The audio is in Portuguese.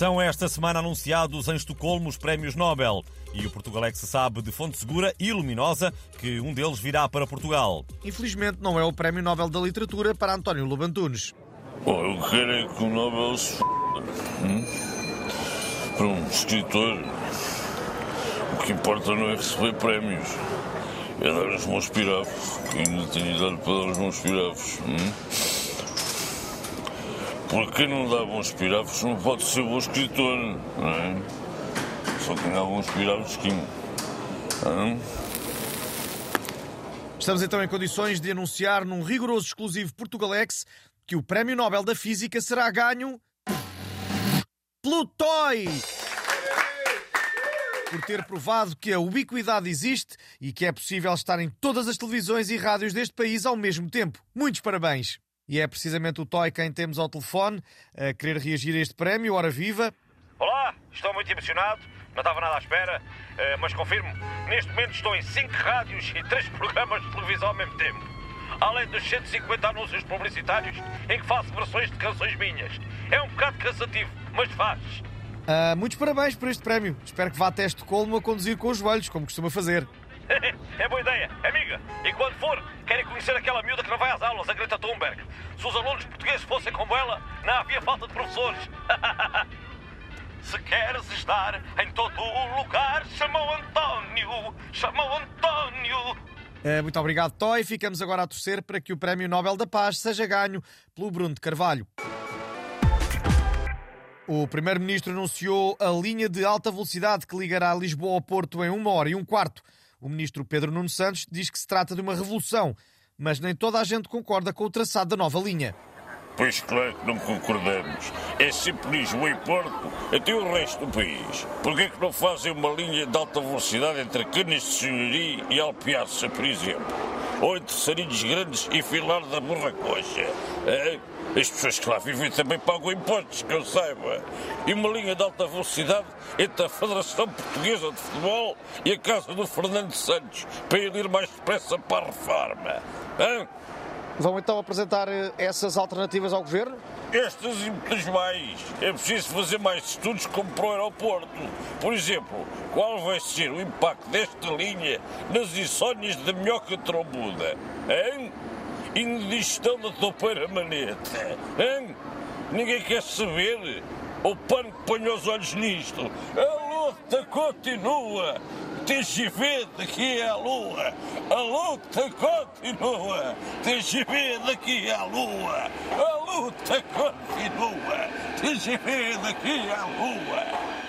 São esta semana anunciados em Estocolmo os prémios Nobel. E o Portugalex sabe de fonte segura e luminosa que um deles virá para Portugal. Infelizmente não é o Prémio Nobel da Literatura para António Lobantunes. Bom, eu quero é que o Nobel se f... hum? Para um escritor, o que importa não é receber prémios, é dar os meus pirafos, que ainda tenho idade para dar os meus pirafos. Hum? Porque quem não dá bons pirafos não pode ser bom escritor, não é? Só quem dá bons pirafos que... Estamos então em condições de anunciar num rigoroso exclusivo Portugalex que o Prémio Nobel da Física será ganho pelo TOY! Por ter provado que a ubiquidade existe e que é possível estar em todas as televisões e rádios deste país ao mesmo tempo. Muitos parabéns! E é precisamente o Toy quem temos ao telefone a querer reagir a este prémio. Hora viva! Olá, estou muito emocionado, não estava nada à espera, eh, mas confirmo, neste momento estou em 5 rádios e 3 programas de televisão ao mesmo tempo. Além dos 150 anúncios publicitários em que faço versões de canções minhas. É um bocado cansativo, mas faz. Ah, muitos parabéns por este prémio. Espero que vá até Estocolmo a conduzir com os joelhos, como costuma fazer. é boa ideia, amiga. E quando for, querem conhecer aquela miúda que não vai às aulas, a Greta Thunberg. Se os alunos portugueses fossem como ela, não havia falta de professores. Se queres estar em todo o lugar, chama o António, chama o António. Ah, muito obrigado, Toy. Ficamos agora a torcer para que o Prémio Nobel da Paz seja ganho pelo Bruno de Carvalho. O Primeiro-Ministro anunciou a linha de alta velocidade que ligará Lisboa ao Porto em uma hora e um quarto. O Ministro Pedro Nuno Santos diz que se trata de uma revolução, mas nem toda a gente concorda com o traçado da nova linha. Pois claro que não concordamos. É sempre Lisboa e Porto, até o resto do país. Porquê é que não fazem uma linha de alta velocidade entre Canas de Senhoria e Alpiaça, por exemplo? Ou entre Sarilhos Grandes e Filar da Borracocha? É? As pessoas que lá vivem também pagam impostos, que eu saiba. E uma linha de alta velocidade entre a Federação Portuguesa de Futebol e a casa do Fernando Santos, para ele ir mais depressa para a reforma. Hã? Vão então apresentar eh, essas alternativas ao Governo? Estas e muitas mais. É preciso fazer mais estudos como para o aeroporto. Por exemplo, qual vai ser o impacto desta linha nas insónias da minhoca trombuda? Hein? E na digestão da toupeira maneta? Hein? Ninguém quer saber? O pano põe os olhos nisto. A luta continua. TGV daqui à lua. A luta continua. TGV daqui à lua. A luta continua. TGV daqui à lua.